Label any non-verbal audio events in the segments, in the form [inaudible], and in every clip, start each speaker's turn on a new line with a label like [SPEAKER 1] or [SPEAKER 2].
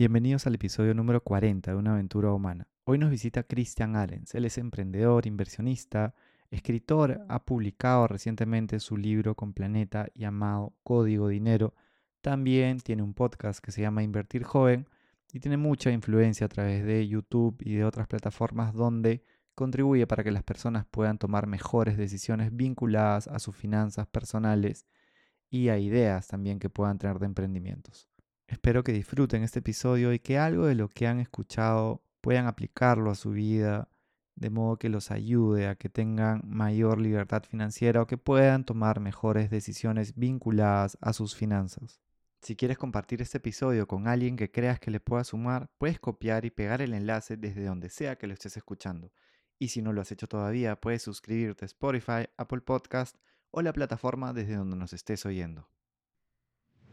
[SPEAKER 1] Bienvenidos al episodio número 40 de Una aventura humana. Hoy nos visita Christian Arens. Él es emprendedor, inversionista, escritor, ha publicado recientemente su libro con Planeta llamado Código Dinero. También tiene un podcast que se llama Invertir Joven y tiene mucha influencia a través de YouTube y de otras plataformas donde contribuye para que las personas puedan tomar mejores decisiones vinculadas a sus finanzas personales y a ideas también que puedan tener de emprendimientos. Espero que disfruten este episodio y que algo de lo que han escuchado puedan aplicarlo a su vida, de modo que los ayude a que tengan mayor libertad financiera o que puedan tomar mejores decisiones vinculadas a sus finanzas. Si quieres compartir este episodio con alguien que creas que le pueda sumar, puedes copiar y pegar el enlace desde donde sea que lo estés escuchando. Y si no lo has hecho todavía, puedes suscribirte a Spotify, Apple Podcast o la plataforma desde donde nos estés oyendo.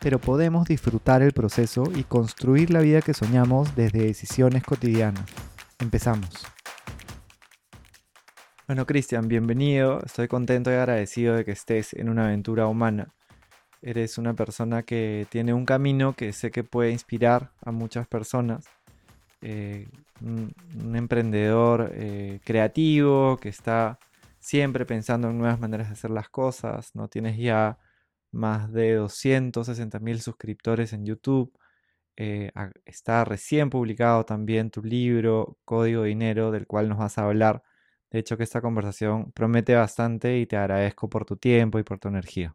[SPEAKER 1] pero podemos disfrutar el proceso y construir la vida que soñamos desde decisiones cotidianas. Empezamos. Bueno, Cristian, bienvenido. Estoy contento y agradecido de que estés en una aventura humana. Eres una persona que tiene un camino que sé que puede inspirar a muchas personas. Eh, un, emprendedor eh, creativo que está siempre pensando en nuevas maneras de hacer las cosas. No tienes ya más de 260 mil suscriptores en YouTube. Eh, está recién publicado también tu libro Código Dinero, del cual nos vas a hablar. De hecho, que esta conversación promete bastante y te agradezco por tu tiempo y por tu energía.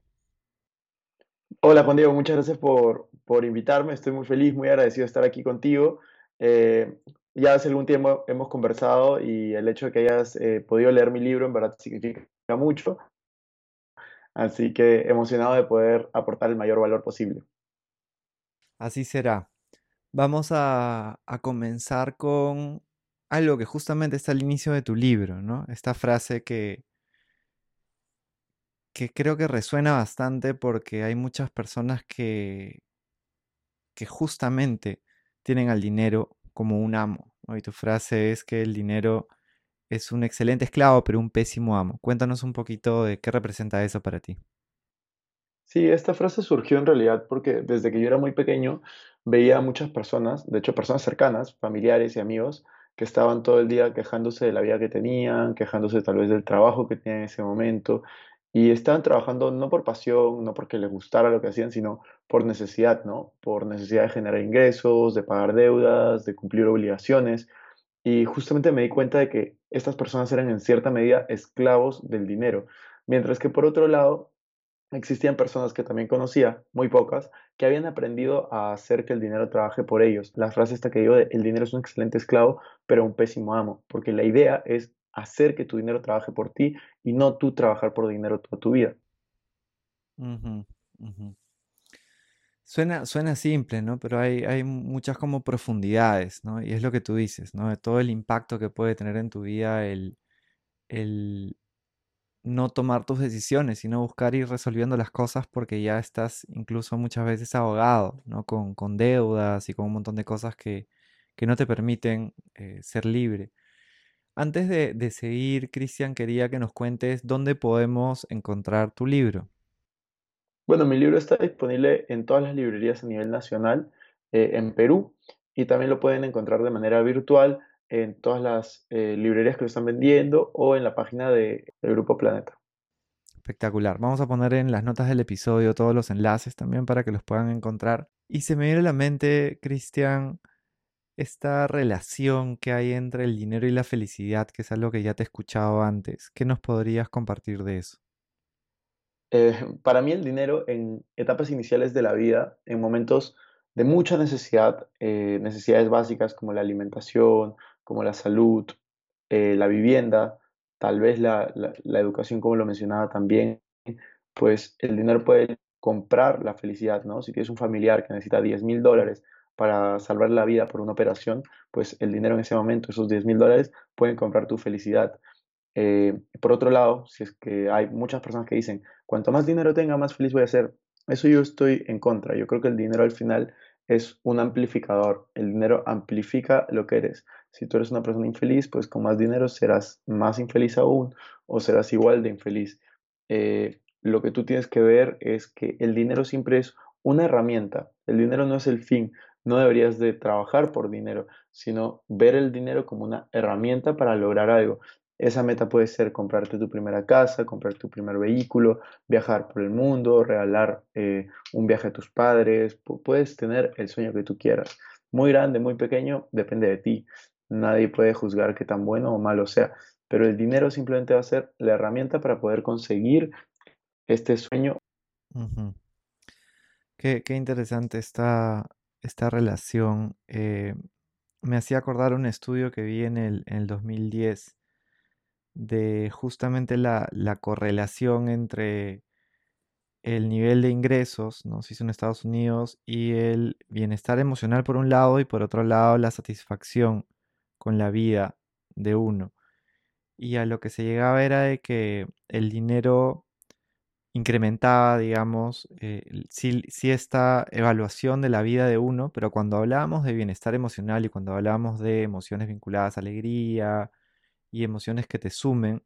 [SPEAKER 2] Hola Juan Diego, muchas gracias por, por invitarme. Estoy muy feliz, muy agradecido de estar aquí contigo. Eh, ya hace algún tiempo hemos conversado y el hecho de que hayas eh, podido leer mi libro en verdad significa mucho. Así que emocionado de poder aportar el mayor valor posible.
[SPEAKER 1] Así será. Vamos a, comenzar con algo que justamente está al inicio de tu libro, ¿no? Esta frase que, que creo que resuena bastante porque hay muchas personas que, que justamente tienen al dinero como un amo. Y tu frase es que el dinero es un excelente esclavo, pero un pésimo amo. Cuéntanos un poquito de qué representa eso para ti.
[SPEAKER 2] Sí, esta frase surgió en realidad porque desde que yo era muy pequeño veía a muchas personas, de hecho personas cercanas, familiares y amigos, que estaban todo el día quejándose de la vida que tenían, quejándose tal vez del trabajo que tenían en ese momento, y estaban trabajando no por pasión, no porque les gustara lo que hacían, sino por necesidad, ¿no? Por necesidad de generar ingresos, de pagar deudas, de cumplir obligaciones. Y justamente me di cuenta de que estas personas eran en cierta medida esclavos del dinero, mientras que por otro lado existían personas que también conocía, muy pocas, que habían aprendido a hacer que el dinero trabaje por ellos. La frase esta que digo de el dinero es un excelente esclavo, pero un pésimo amo, porque la idea es hacer que tu dinero trabaje por ti y no tú trabajar por dinero toda tu vida.
[SPEAKER 1] Suena, suena simple, ¿no? Pero hay, hay muchas como profundidades, ¿no? Y es lo que tú dices, ¿no? De todo el impacto que puede tener en tu vida el, el no tomar tus decisiones, sino buscar ir resolviendo las cosas porque ya estás incluso muchas veces ahogado, ¿no? Con, con deudas y con un montón de cosas que, que no te permiten eh, ser libre. Antes de, seguir, Cristian, quería que nos cuentes dónde podemos encontrar tu libro.
[SPEAKER 2] Bueno, mi libro está disponible en todas las librerías a nivel nacional eh, en Perú y también lo pueden encontrar de manera virtual en todas las eh, librerías que lo están vendiendo o en la página de, del Grupo Planeta.
[SPEAKER 1] Espectacular. Vamos a poner en las notas del episodio todos los enlaces también para que los puedan encontrar. Y se me viene a la mente, Cristian, esta relación que hay entre el dinero y la felicidad, que es algo que ya te he escuchado antes. ¿Qué nos podrías compartir de eso?
[SPEAKER 2] Eh, para mí el dinero en etapas iniciales de la vida, en momentos de mucha necesidad, eh, necesidades básicas como la alimentación, como la salud, eh, la vivienda, tal vez la, la, educación, como lo mencionaba también, pues el dinero puede comprar la felicidad, ¿no? Si tienes un familiar que necesita 10 mil dólares para salvar la vida por una operación, pues el dinero en ese momento, esos 10 mil dólares, pueden comprar tu felicidad. Eh, por otro lado, si es que hay muchas personas que dicen, cuanto más dinero tenga, más feliz voy a ser, eso yo estoy en contra. Yo creo que el dinero al final es un amplificador. El dinero amplifica lo que eres. Si tú eres una persona infeliz, pues con más dinero serás más infeliz aún o serás igual de infeliz. Eh, lo que tú tienes que ver es que el dinero siempre es una herramienta. El dinero no es el fin. No deberías de trabajar por dinero, sino ver el dinero como una herramienta para lograr algo. Esa meta puede ser comprarte tu primera casa, comprar tu primer vehículo, viajar por el mundo, regalar eh, un viaje a tus padres. puedes tener el sueño que tú quieras. Muy grande, muy pequeño, depende de ti. Nadie puede juzgar qué tan bueno o malo sea, pero el dinero simplemente va a ser la herramienta para poder conseguir este sueño.
[SPEAKER 1] qué, interesante esta, esta relación. Eh, me hacía acordar un estudio que vi en el, en el 2010 de justamente la, correlación entre el nivel de ingresos, ¿no? Si son Estados Unidos, y el bienestar emocional por un lado y por otro lado la satisfacción con la vida de uno. Y a lo que se llegaba era de que el dinero incrementaba, digamos, eh, si, esta evaluación de la vida de uno, pero cuando hablábamos de bienestar emocional y cuando hablábamos de emociones vinculadas a alegría, y emociones que te sumen,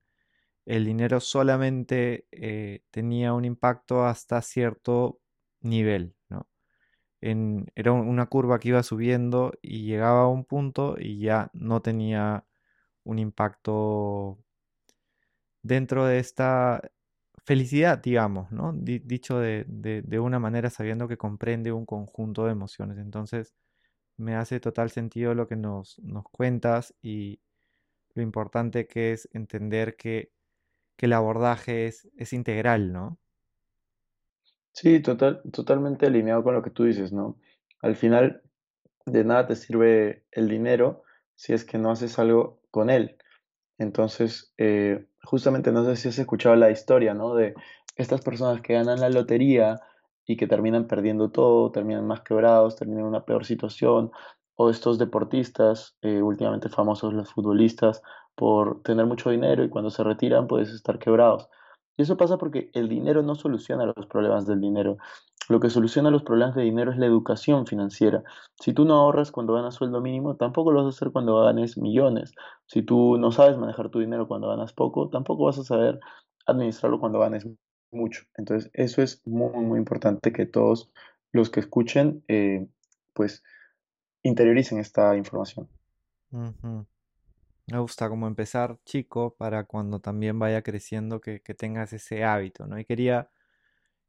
[SPEAKER 1] el dinero solamente eh, tenía un impacto hasta cierto nivel, ¿no? era una curva que iba subiendo y llegaba a un punto y ya no tenía un impacto dentro de esta felicidad, digamos, ¿no? dicho de, de, una manera sabiendo que comprende un conjunto de emociones. Entonces, me hace total sentido lo que nos, nos cuentas y, lo importante que es entender que, el abordaje es, es, integral, ¿no?
[SPEAKER 2] Sí, total, totalmente alineado con lo que tú dices, ¿no? Al final, de nada te sirve el dinero si es que no haces algo con él. Entonces, eh, justamente no sé si has escuchado la historia, ¿no? De estas personas que ganan la lotería y que terminan perdiendo todo, terminan más quebrados, terminan en una peor situación, o estos deportistas, eh, últimamente famosos los futbolistas, por tener mucho dinero y cuando se retiran puedes estar quebrados. Y eso pasa porque el dinero no soluciona los problemas del dinero. Lo que soluciona los problemas de dinero es la educación financiera. Si tú no ahorras cuando ganas sueldo mínimo, tampoco lo vas a hacer cuando ganes millones. Si tú no sabes manejar tu dinero cuando ganas poco, tampoco vas a saber administrarlo cuando ganes mucho. Entonces, eso es muy, muy importante que todos los que escuchen, eh, pues, interioricen esta información.
[SPEAKER 1] Me gusta como empezar chico para cuando también vaya creciendo que, tengas ese hábito, ¿no? Y quería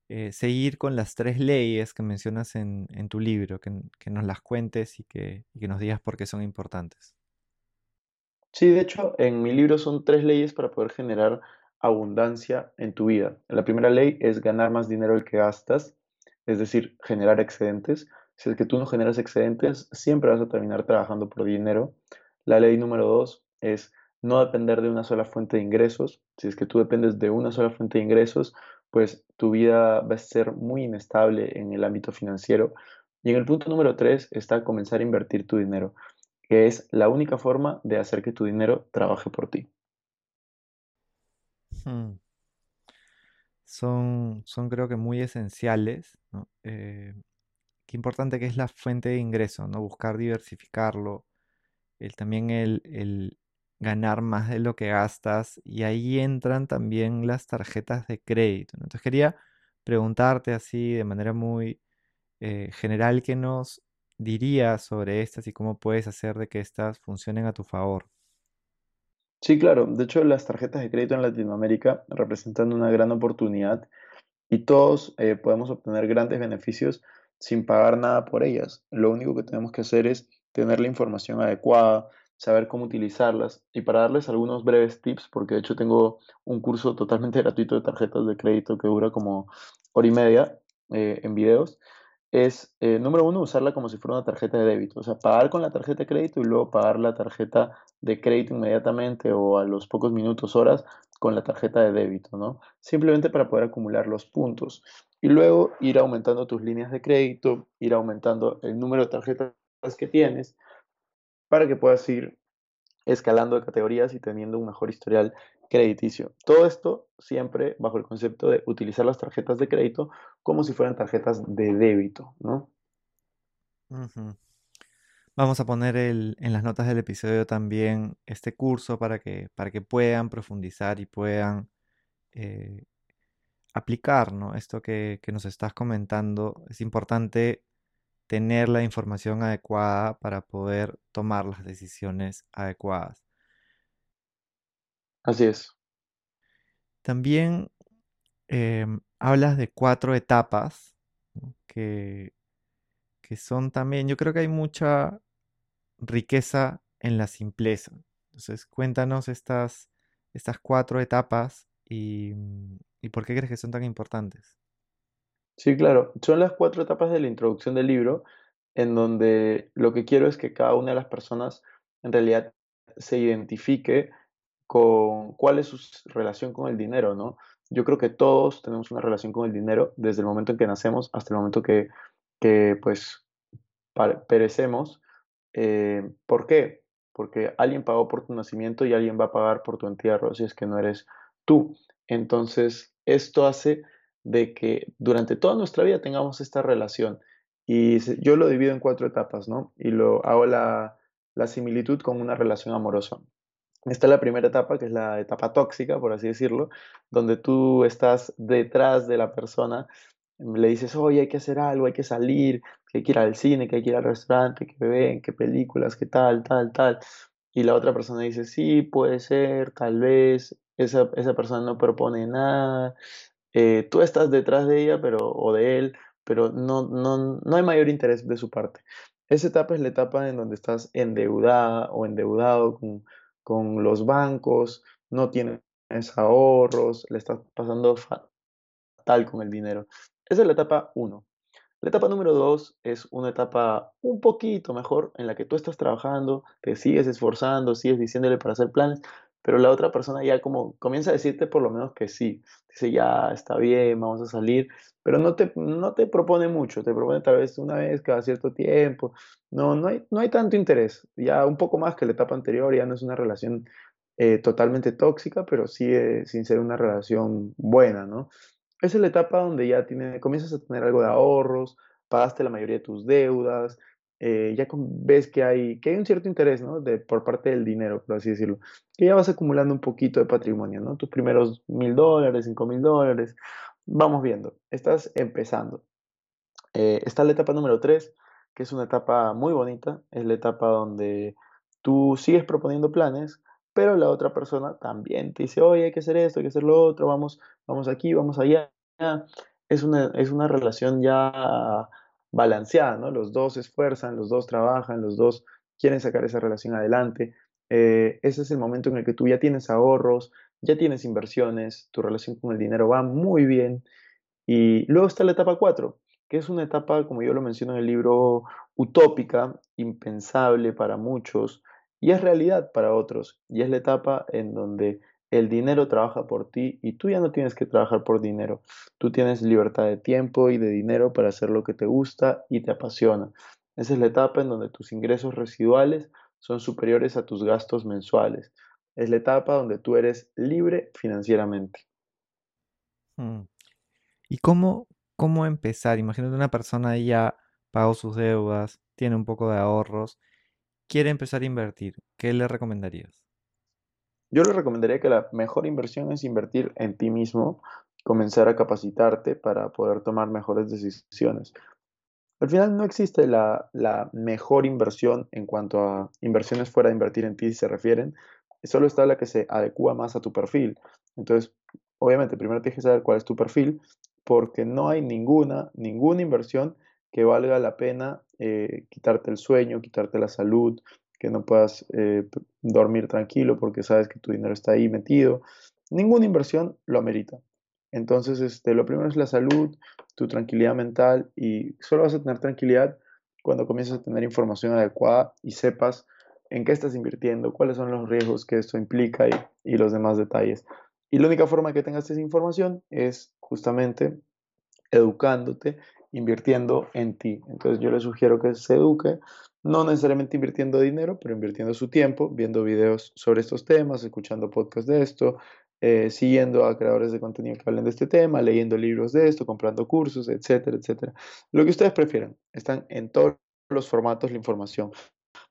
[SPEAKER 1] eh, seguir con las tres leyes que mencionas en, tu libro, que, nos las cuentes y que, y que nos digas por qué son importantes.
[SPEAKER 2] Sí, de hecho, en mi libro son tres leyes para poder generar abundancia en tu vida. La primera ley es ganar más dinero del que gastas, es decir, generar excedentes. Si es que tú no generas excedentes, siempre vas a terminar trabajando por dinero. La ley número dos es no depender de una sola fuente de ingresos. Si es que tú dependes de una sola fuente de ingresos, pues tu vida va a ser muy inestable en el ámbito financiero. Y en el punto número tres está comenzar a invertir tu dinero, que es la única forma de hacer que tu dinero trabaje por ti.
[SPEAKER 1] Hmm. Son, son creo que muy esenciales. Eh, qué importante que es la fuente de ingreso, ¿no? Buscar diversificarlo. El, también el, ganar más de lo que gastas. Y ahí entran también las tarjetas de crédito. Entonces quería preguntarte así de manera muy eh, general qué nos dirías sobre estas y cómo puedes hacer de que estas funcionen a tu favor.
[SPEAKER 2] Sí, claro. De hecho, las tarjetas de crédito en Latinoamérica representan una gran oportunidad y todos eh, podemos obtener grandes beneficios sin pagar nada por ellas. Lo único que tenemos que hacer es tener la información adecuada, saber cómo utilizarlas. Y para darles algunos breves tips, porque de hecho tengo un curso totalmente [laughs] gratuito de tarjetas de crédito que dura como hora y media eh, en videos, es, eh, número uno, usarla como si fuera una tarjeta de débito. O sea, pagar con la tarjeta de crédito y luego pagar la tarjeta de crédito inmediatamente o a los pocos minutos, horas con la tarjeta de débito, ¿no? Simplemente para poder acumular los puntos. Y luego ir aumentando tus líneas de crédito, ir aumentando el número de tarjetas que tienes para que puedas ir escalando de categorías y teniendo un mejor historial crediticio. Todo esto siempre bajo el concepto de utilizar las tarjetas de crédito como si fueran tarjetas de débito, ¿no?
[SPEAKER 1] Vamos a poner en las notas del episodio también este curso para que, para que puedan profundizar y puedan eh, aplicar esto que, que nos estás comentando. Es importante tener la información adecuada para poder tomar las decisiones adecuadas.
[SPEAKER 2] Así es.
[SPEAKER 1] También em, hablas de cuatro etapas que, que son también, yo creo que hay mucha riqueza en la simpleza. Entonces, cuéntanos estas, estas cuatro etapas y, y por qué crees que son tan importantes.
[SPEAKER 2] Sí, claro. Son las cuatro etapas de la introducción del libro, en donde lo que quiero es que cada una de las personas en realidad se identifique con cuál es su relación con el dinero, ¿no? Yo creo que todos tenemos una relación con el dinero desde el momento en que nacemos hasta el momento que, que pues, perecemos. Eh, ¿por qué? Porque alguien pagó por tu nacimiento y alguien va a pagar por tu entierro, si es que no eres tú. Entonces, esto hace de que durante toda nuestra vida tengamos esta relación. Y yo lo divido en cuatro etapas, ¿no? Y lo hago la, la similitud con una relación amorosa. Esta es la primera etapa, que es la etapa tóxica, por así decirlo, donde tú estás detrás de la persona, le dices, oye, hay que hacer algo, hay que salir, que hay que ir al cine, que hay que ir al restaurante, que ven, qué películas, qué tal, tal, tal. Y la otra persona dice, sí, puede ser, tal vez, esa, esa persona no propone nada, eh, tú estás detrás de ella pero, o de él, pero no, no, no hay mayor interés de su parte. Esa etapa es la etapa en donde estás endeudada o endeudado con, con los bancos, no tienes ahorros, le estás pasando fatal con el dinero. Esa es la etapa 1. La etapa número 2 es una etapa un poquito mejor en la que tú estás trabajando, te sigues esforzando, sigues diciéndole para hacer planes, pero la otra persona ya como comienza a decirte por lo menos que sí, dice ya está bien, vamos a salir, pero no te, no te propone mucho, te propone tal vez una vez cada cierto tiempo, no, no hay, no hay tanto interés, ya un poco más que la etapa anterior, ya no es una relación eh, totalmente tóxica, pero sigue sin ser una relación buena, ¿no? Es la etapa donde ya tiene, comienzas a tener algo de ahorros, pagaste la mayoría de tus deudas, eh, ya ves que hay, que hay un cierto interés. De, por parte del dinero, por así decirlo, que ya vas acumulando un poquito de patrimonio, ¿no? Tus primeros mil dólares, cinco mil dólares, vamos viendo, estás empezando. Eh, está la etapa número tres, que es una etapa muy bonita, es la etapa donde tú sigues proponiendo planes, pero la otra persona también te dice, oye, hay que hacer esto, hay que hacer lo otro, vamos, vamos aquí, vamos allá. Es una, es una relación ya balanceada, ¿no? Los dos se esfuerzan, los dos trabajan, los dos quieren sacar esa relación adelante. Eh, ese es el momento en el que tú ya tienes ahorros, ya tienes inversiones, tu relación con el dinero va muy bien. Y luego está la etapa 4, que es una etapa, como yo lo menciono en el libro, utópica, impensable para muchos, y es realidad para otros. Y es la etapa en donde el dinero trabaja por ti y tú ya no tienes que trabajar por dinero. Tú tienes libertad de tiempo y de dinero para hacer lo que te gusta y te apasiona. Esa es la etapa en donde tus ingresos residuales son superiores a tus gastos mensuales. Es la etapa donde tú eres libre financieramente.
[SPEAKER 1] Hmm. ¿Y cómo, cómo empezar? Imagínate una persona ya pagó sus deudas, tiene un poco de ahorros, quiere empezar a invertir. ¿Qué le recomendarías?
[SPEAKER 2] Yo le recomendaría que la mejor inversión es invertir en ti mismo, comenzar a capacitarte para poder tomar mejores decisiones. Al final no existe la, mejor inversión en cuanto a inversiones fuera de invertir en ti, si se refieren. Solo está la que se adecua más a tu perfil. Entonces, obviamente, primero tienes que saber cuál es tu perfil, porque no hay ninguna, ninguna inversión que valga la pena eh, quitarte el sueño, quitarte la salud, que no puedas eh, dormir tranquilo porque sabes que tu dinero está ahí metido. Ninguna inversión lo amerita. Entonces, este, lo primero es la salud, tu tranquilidad mental y solo vas a tener tranquilidad cuando comiences a tener información adecuada y sepas en qué estás invirtiendo, cuáles son los riesgos que esto implica y, y los demás detalles. Y la única forma que tengas esa información es justamente educándote, invirtiendo en ti. Entonces yo le sugiero que se eduque, no necesariamente invirtiendo dinero, pero invirtiendo su tiempo, viendo videos sobre estos temas, escuchando podcasts de esto, eh, siguiendo a creadores de contenido que hablen de este tema, leyendo libros de esto, comprando cursos, etcétera, etcétera. Lo que ustedes prefieran. Están en todos los formatos la información.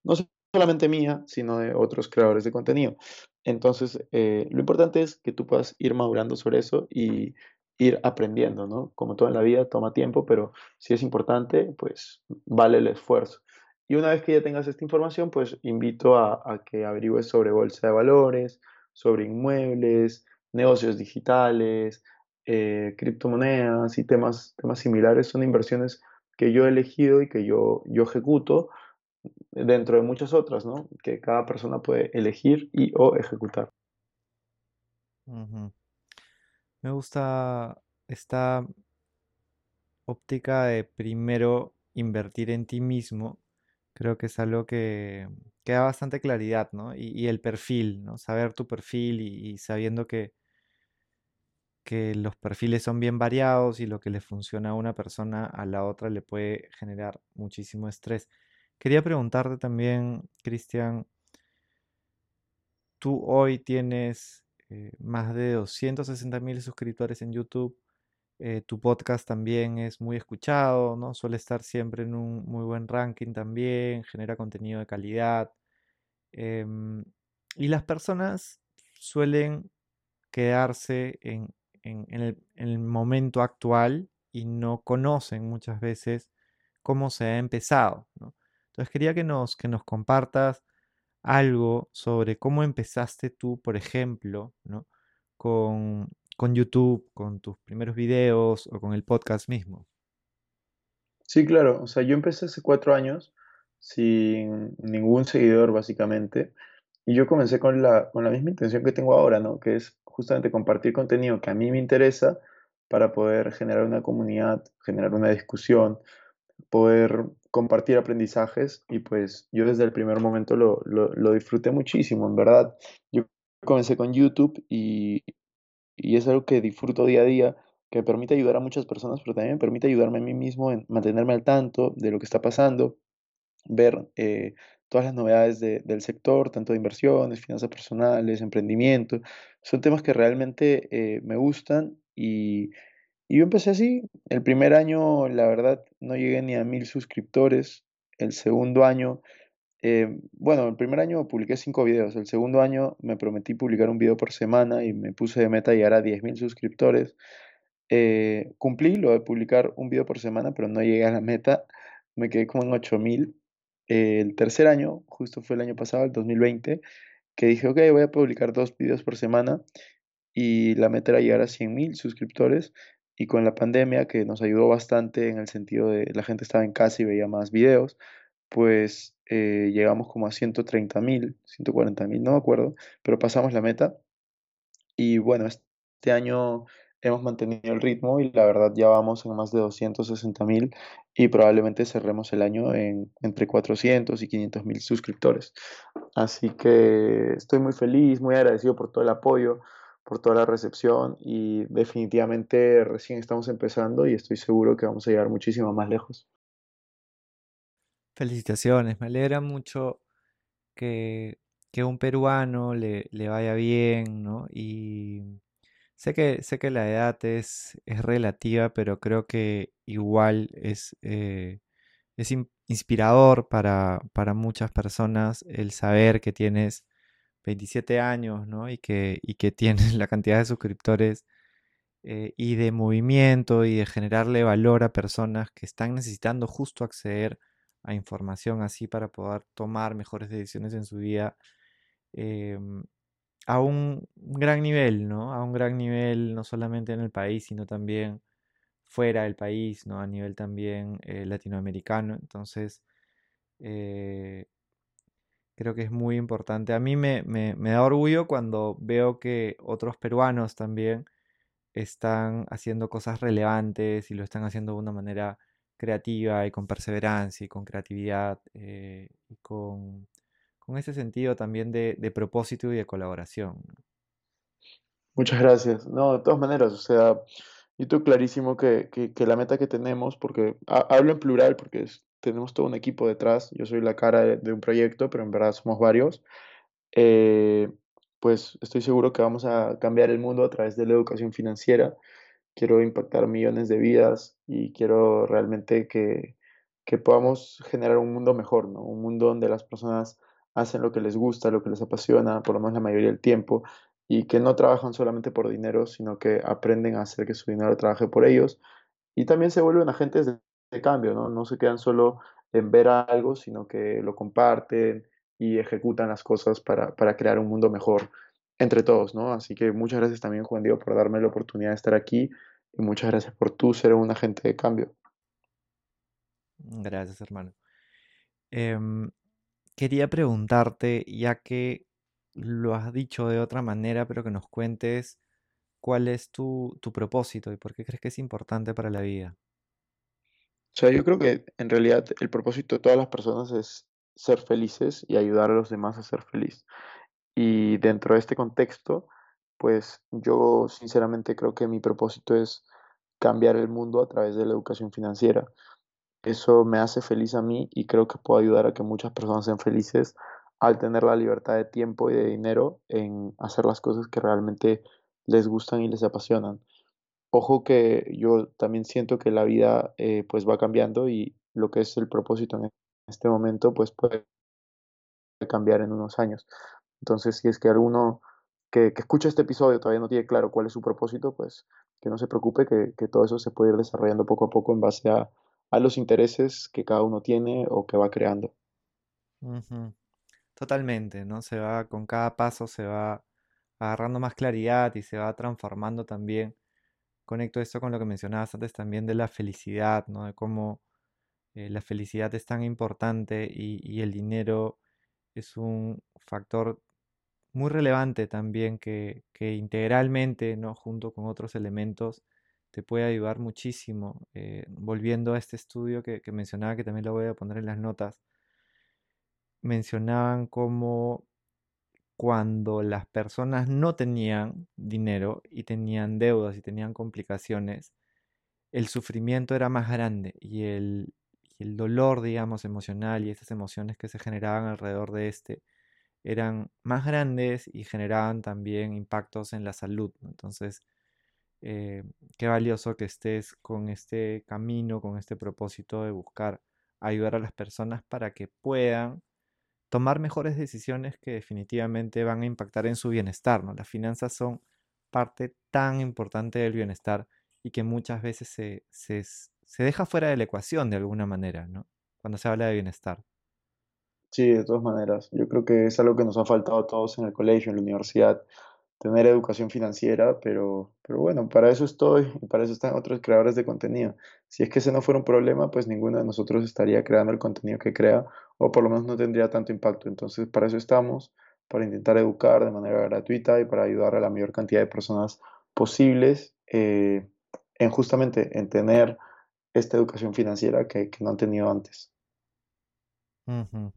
[SPEAKER 2] No solamente mía, sino de otros creadores de contenido. Entonces, eh, lo importante es que tú puedas ir madurando sobre eso y ir aprendiendo, ¿no? Como todo en la vida, toma tiempo, pero si es importante, pues vale el esfuerzo. Y una vez que ya tengas esta información, pues invito a, que averigües sobre bolsa de valores, sobre inmuebles, negocios digitales, eh, criptomonedas y temas, temas similares. Son inversiones que yo he elegido y que yo, yo ejecuto dentro de muchas otras, ¿no? Que cada persona puede elegir y o ejecutar.
[SPEAKER 1] Me gusta esta óptica de primero invertir en ti mismo. Creo que es algo que, que da bastante claridad, ¿no? Y, el perfil, ¿no? Saber tu perfil y, sabiendo que, que los perfiles son bien variados y lo que le funciona a una persona a la otra le puede generar muchísimo estrés. Quería preguntarte también, Cristian, tú hoy tienes eh, más de 260 mil suscriptores en YouTube. Eh, tu podcast también es muy escuchado, ¿no? Suele estar siempre en un muy buen ranking también, genera contenido de calidad. Em, y las personas suelen quedarse en, el, momento actual y no conocen muchas veces cómo se ha empezado. Entonces quería que nos, que nos compartas algo sobre cómo empezaste tú, por ejemplo, ¿no? con, con YouTube, con tus primeros videos o con el podcast mismo.
[SPEAKER 2] Sí, claro. O sea, yo empecé hace cuatro años sin ningún seguidor, básicamente. Y yo comencé con la, con la misma intención que tengo ahora, ¿no? Que es justamente compartir contenido que a mí me interesa para poder generar una comunidad, generar una discusión, poder compartir aprendizajes y pues yo desde el primer momento lo, lo, disfruté muchísimo, en verdad. Yo comencé con YouTube y, y, es algo que disfruto día a día, que me permite ayudar a muchas personas, pero también me permite ayudarme a mí mismo en mantenerme al tanto de lo que está pasando, ver eh, todas las novedades del sector, tanto de inversiones, finanzas personales, emprendimiento. Son temas que realmente eh, me gustan y y yo empecé así. El primer año, la verdad, no llegué ni a mil suscriptores. El segundo año, eh, bueno, el primer año publiqué cinco videos. El segundo año me prometí publicar un video por semana y me puse de meta llegar a diez mil suscriptores. Eh, cumplí lo de publicar un video por semana, pero no llegué a la meta. Me quedé como en 8000. el tercer año, justo fue el año pasado, el 2020, que dije, ok, voy a publicar dos videos por semana y la meta era llegar a 100.000 suscriptores y con la pandemia que nos ayudó bastante en el sentido de la gente estaba en casa y veía más videos, pues eh, llegamos como a 130 mil, 140 mil, no me acuerdo, pero pasamos la meta y bueno, este año hemos mantenido el ritmo y la verdad ya vamos en más de 260 mil y probablemente cerremos el año en entre 400 y 500 mil suscriptores. Así que estoy muy feliz, muy agradecido por todo el apoyo por toda la recepción y definitivamente recién estamos empezando y estoy seguro que vamos a llegar muchísimo más lejos.
[SPEAKER 1] Felicitaciones, me alegra mucho que, que un peruano le, le, vaya bien, ¿no? Y sé que, sé que la edad es, es relativa, pero creo que igual es, eh, es inspirador para, para muchas personas el saber que tienes 27 años, ¿no? Y que, y que tienes [laughs] la cantidad de suscriptores eh, y de movimiento y de generarle valor a personas que están necesitando justo acceder a información así para poder tomar mejores decisiones en su vida em, a un gran nivel, ¿no? A un gran nivel no solamente en el país, sino también fuera del país, ¿no? A nivel también eh, latinoamericano. Entonces, eh, Creo que es muy importante. A mí me, da orgullo cuando veo que otros peruanos también están haciendo cosas relevantes y lo están haciendo de una manera creativa y con perseverancia y con creatividad eh, y con, ese sentido también de, propósito y de colaboración.
[SPEAKER 2] Muchas gracias. No, de todas maneras, o sea, Y tú clarísimo que, que- la meta que tenemos, porque ha- hablo en plural porque tenemos todo un equipo detrás, yo soy la cara de, de un proyecto, pero en verdad somos varios, eh, pues estoy seguro que vamos a cambiar el mundo a través de la educación financiera. Quiero impactar millones de vidas y quiero realmente que, que podamos generar un mundo mejor, ¿no? Un mundo donde las personas hacen lo que les gusta, lo que les apasiona, por lo menos la mayoría del tiempo, y que no trabajan solamente por dinero, sino que aprenden a hacer que su dinero trabaje por ellos y también se vuelven agentes de, de cambio, ¿no? No se quedan solo en ver algo, sino que lo comparten y ejecutan las cosas para, para crear un mundo mejor entre todos, ¿no? Así que muchas gracias también, Juan Diego, por darme la oportunidad de estar aquí y muchas gracias por tú ser un agente de cambio.
[SPEAKER 1] Gracias, hermano. Em, quería preguntarte, ya que lo has dicho de otra manera, pero que nos cuentes cuál es tu, tu propósito y por qué crees que es importante para la vida.
[SPEAKER 2] O sea, yo creo que en realidad el propósito de todas las personas es ser felices y ayudar a los demás a ser felices. Y dentro de este contexto, pues yo sinceramente creo que mi propósito es cambiar el mundo a través de la educación financiera. Eso me hace feliz a mí y creo que puedo ayudar a que muchas personas sean felices al tener la libertad de tiempo y de dinero en hacer las cosas que realmente les gustan y les apasionan. Ojo que yo también siento que la vida eh, pues va cambiando y lo que es el propósito en este momento pues puede cambiar en unos años. Entonces, si es que alguno que, escucha este episodio todavía no tiene claro cuál es su propósito, pues que no se preocupe, que, todo eso se puede ir desarrollando poco a poco en base a, los intereses que cada uno tiene o que va creando.
[SPEAKER 1] Totalmente, ¿no? Se va, con cada paso se va agarrando más claridad y se va transformando también. Conecto esto con lo que mencionabas antes también de la felicidad, ¿no? De cómo eh, la felicidad es tan importante y el dinero es un factor muy relevante también que, integralmente, ¿no? Junto con otros elementos, te puede ayudar muchísimo. Eh, volviendo a este estudio que, mencionaba, que también lo voy a poner en las notas, mencionaban cómo cuando las personas no tenían dinero y tenían deudas y tenían complicaciones, el sufrimiento era más grande y el, y el dolor, digamos, emocional y esas emociones que se generaban alrededor de este eran más grandes y generaban también impactos en la salud. Entonces, eh, qué valioso que estés con este camino, con este propósito de buscar ayudar a las personas para que puedan tomar mejores decisiones que definitivamente van a impactar en su bienestar, ¿no? Las finanzas son parte tan importante del bienestar y que muchas veces se, se, se deja fuera de la ecuación de alguna manera, ¿no? Cuando se habla de bienestar.
[SPEAKER 2] Sí, de todas maneras. Yo creo que es algo que nos ha faltado a todos en el colegio, en la universidad, tener educación financiera, pero, pero bueno, para eso estoy y para eso están otros creadores de contenido. Si es que ese no fuera un problema, pues ninguno de nosotros estaría creando el contenido que crea o por lo menos no tendría tanto impacto. Entonces, para eso estamos, para intentar educar de manera gratuita y para ayudar a la mayor cantidad de personas posibles eh, en justamente en tener esta educación financiera que, que no han tenido antes.
[SPEAKER 1] Ujú.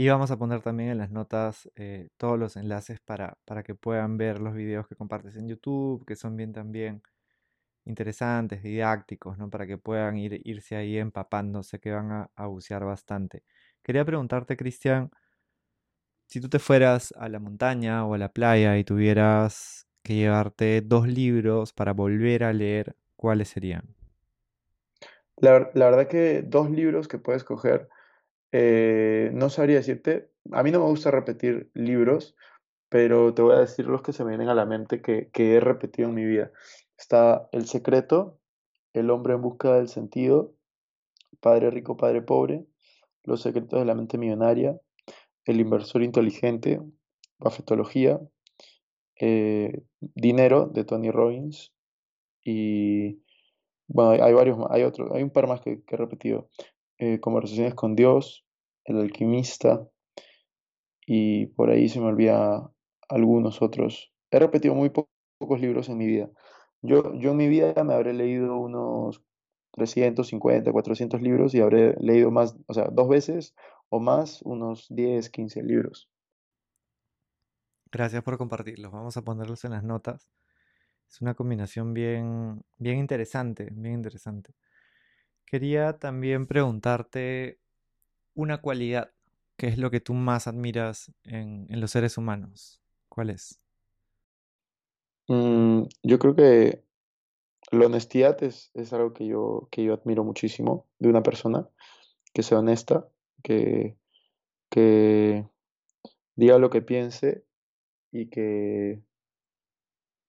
[SPEAKER 1] Y vamos a poner también en las notas eh, todos los enlaces para, para que puedan ver los videos que compartes en YouTube, que son bien también interesantes, didácticos, ¿no? Para que puedan ir, irse ahí empapándose, que van a, bucear bastante. Quería preguntarte, Cristian, si tú te fueras a la montaña o a la playa y tuvieras que llevarte dos libros para volver a leer, ¿cuáles serían?
[SPEAKER 2] La, la verdad que dos libros que puedes coger Eh, no sabría decirte, a mí no me gusta repetir libros, pero te voy a decir los que se me vienen a la mente que, que he repetido en mi vida. Está El secreto, El hombre en busca del sentido, Padre rico, padre pobre, Los secretos de la mente millonaria, El inversor inteligente, Buffetología, eh, Dinero de Tony Robbins y bueno, hay, varios hay hay un par más que he repetido. Eh, Conversaciones con Dios, El alquimista. y por ahí se me olvida algunos otros. He repetido muy po- pocos libros en mi vida. Yo, yo en mi vida me habré leído unos 350 400 libros y habré leído más, o sea, dos veces o más, unos 10 15 libros.
[SPEAKER 1] Gracias por compartirlos. Vamos a ponerlos en las notas. Es una combinación bien, bien interesante, bien interesante. Quería también preguntarte una cualidad, ¿qué es lo que tú más admiras en, en los seres humanos? ¿Cuál es?
[SPEAKER 2] Mm, yo creo que la honestidad es, es algo que yo, que yo admiro muchísimo de una persona, que sea honesta, que, que diga lo que piense y que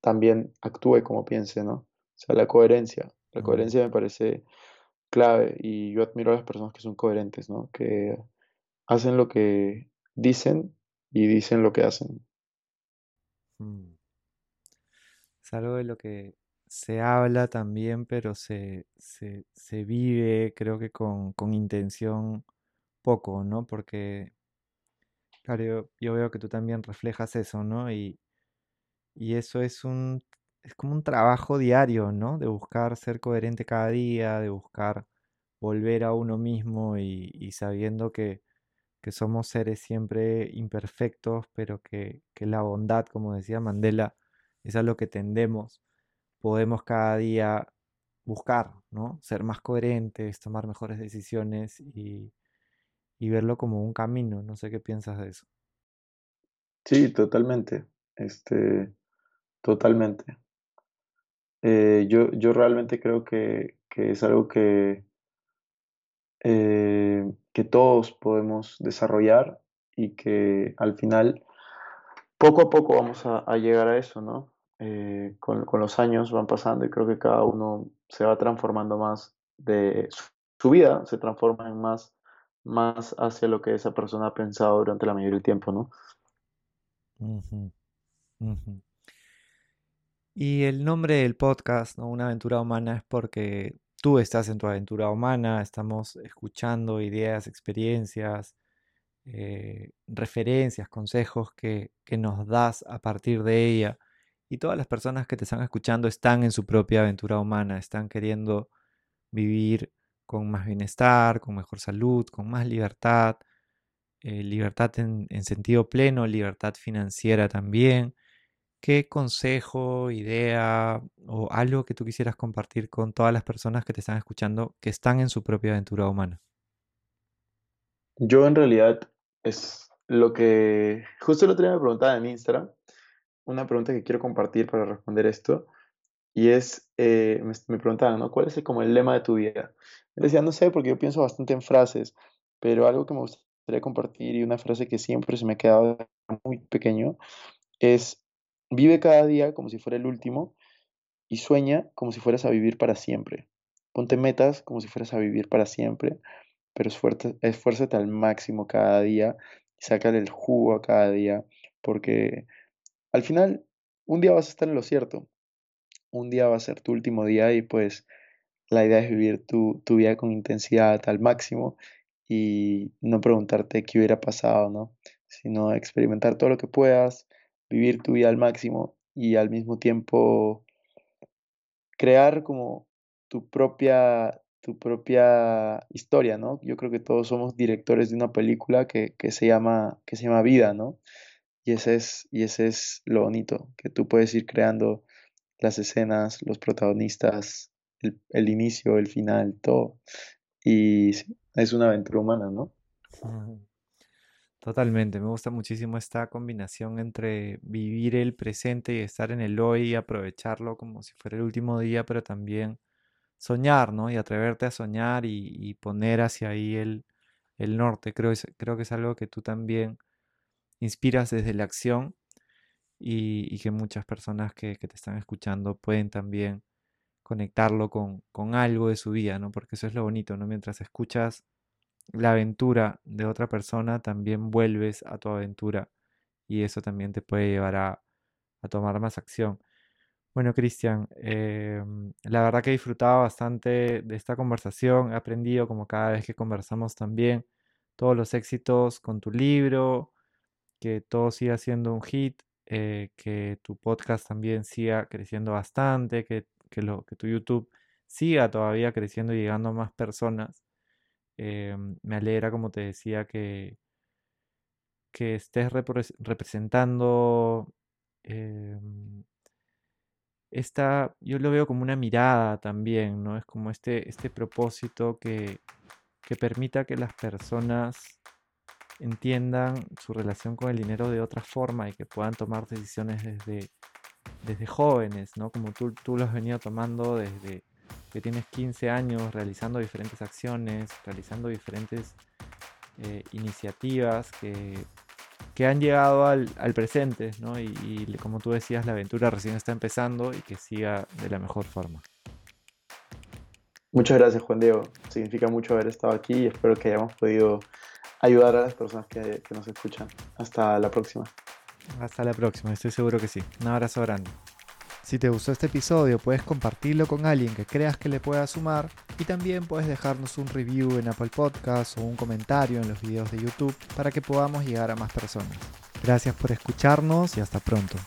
[SPEAKER 2] también actúe como piense, ¿no? O sea, la coherencia. La coherencia me parece clave y yo admiro a las personas que son coherentes, ¿no? Que hacen lo que dicen y dicen lo que hacen.
[SPEAKER 1] mm. Es algo de lo que se habla también, pero se, se, se vive, creo que con, con intención poco, ¿no? Porque, claro, yo, yo veo que tú también reflejas eso, ¿no? Y, y eso es un, es como un trabajo diario, ¿no? De buscar ser coherente cada día, de buscar volver a uno mismo y, sabiendo que, que somos seres siempre imperfectos, pero que, que la bondad, como decía Mandela, es a lo que tendemos. Podemos cada día buscar, ¿no? Ser más coherentes, tomar mejores decisiones y, y verlo como un camino. No sé qué piensas de eso.
[SPEAKER 2] Sí, totalmente. Este, totalmente. Eh, yo, yo realmente creo que, que es algo que, eh, que todos podemos desarrollar y que al final poco a poco vamos a, llegar a eso, ¿no? Eh, con, con los años van pasando y creo que cada uno se va transformando más de su, vida, se transforma en más, más hacia lo que esa persona ha pensado durante la mayoría del tiempo, ¿no?
[SPEAKER 1] Ujú. Y el nombre del podcast. Una aventura humana, es porque tú estás en tu aventura humana, estamos escuchando ideas, experiencias, eh, referencias, consejos que, que nos das a partir de ella. Y todas las personas que te están escuchando están en su propia aventura humana, están queriendo vivir con más bienestar, con mejor salud, con más libertad, eh, libertad en sentido pleno, libertad financiera también. ¿Qué consejo, idea o algo que tú quisieras compartir con todas las personas que te están escuchando que están en su propia aventura humana?
[SPEAKER 2] Yo en realidad es lo que justo el otro día me preguntaba en Instagram, una pregunta que quiero compartir para responder esto, y es, eh, me, preguntaban, ¿no? ¿Cuál es el- como el lema de tu vida? Yo decía, no sé, porque yo pienso bastante en frases, pero algo que me gustaría compartir y una frase que siempre se me ha quedado muy pequeño es, vive cada día como si fuera el último y sueña como si fueras a vivir para siempre. Ponte metas como si fueras a vivir para siempre pero esfuérzate al máximo cada día y sácale el jugo a cada día, porque al final un día vas a estar en lo cierto, un día va a ser tu último día y pues la idea es vivir tu, tu vida con intensidad al máximo y no preguntarte qué hubiera pasado, ¿no? Sino experimentar todo lo que puedas, vivir tu vida al máximo y al mismo tiempo crear como tu propia, tu propia historia, ¿no? Yo creo que todos somos directores de una película que, que se llama, que se llama Vida, ¿no? Y ese es, y ese es lo bonito, que tú puedes ir creando las escenas, los protagonistas, el, el inicio, el final, todo. Y es una aventura humana, ¿no?
[SPEAKER 1] Totalmente, me gusta muchísimo esta combinación entre vivir el presente y estar en el hoy y aprovecharlo como si fuera el último día, pero también soñar, ¿no? Y atreverte a soñar y, poner hacia ahí el, el norte. Creo, creo que es algo que tú también inspiras desde la acción y, y que muchas personas que, que te están escuchando pueden también conectarlo con, con algo de su vida, ¿no? Porque eso es lo bonito, ¿no? Mientras escuchas la aventura de otra persona, también vuelves a tu aventura y eso también te puede llevar a, tomar más acción. Bueno, Cristian, em, la verdad que he disfrutado bastante de esta conversación, he aprendido como cada vez que conversamos también todos los éxitos con tu libro, que todo siga siendo un hit, eh, que tu podcast también siga creciendo bastante, que, que, lo, que tu YouTube siga todavía creciendo y llegando a más personas. Eh, me alegra, como te decía, que, que estés repres- representando eh, esta, yo lo veo como una mirada también, ¿no? Es como este, este propósito que, que permita que las personas entiendan su relación con el dinero de otra forma y que puedan tomar decisiones desde, desde jóvenes, ¿no? Como tú, tú lo has venido tomando desde que tienes 15 años, realizando diferentes acciones, realizando diferentes eh, iniciativas que, que, han llegado al, al presente, ¿no? Y, y como tú decías, la aventura recién está empezando y que siga de la mejor forma.
[SPEAKER 2] Muchas gracias, Juan Diego. Significa mucho haber estado aquí y espero que hayamos podido ayudar a las personas que, que nos escuchan. Hasta la próxima.
[SPEAKER 1] Hasta la próxima, estoy seguro que sí. Un abrazo grande. Si te gustó este episodio, puedes compartirlo con alguien que creas que le pueda sumar y también puedes dejarnos un review en Apple Podcasts o un comentario en los videos de YouTube para que podamos llegar a más personas. Gracias por escucharnos y hasta pronto.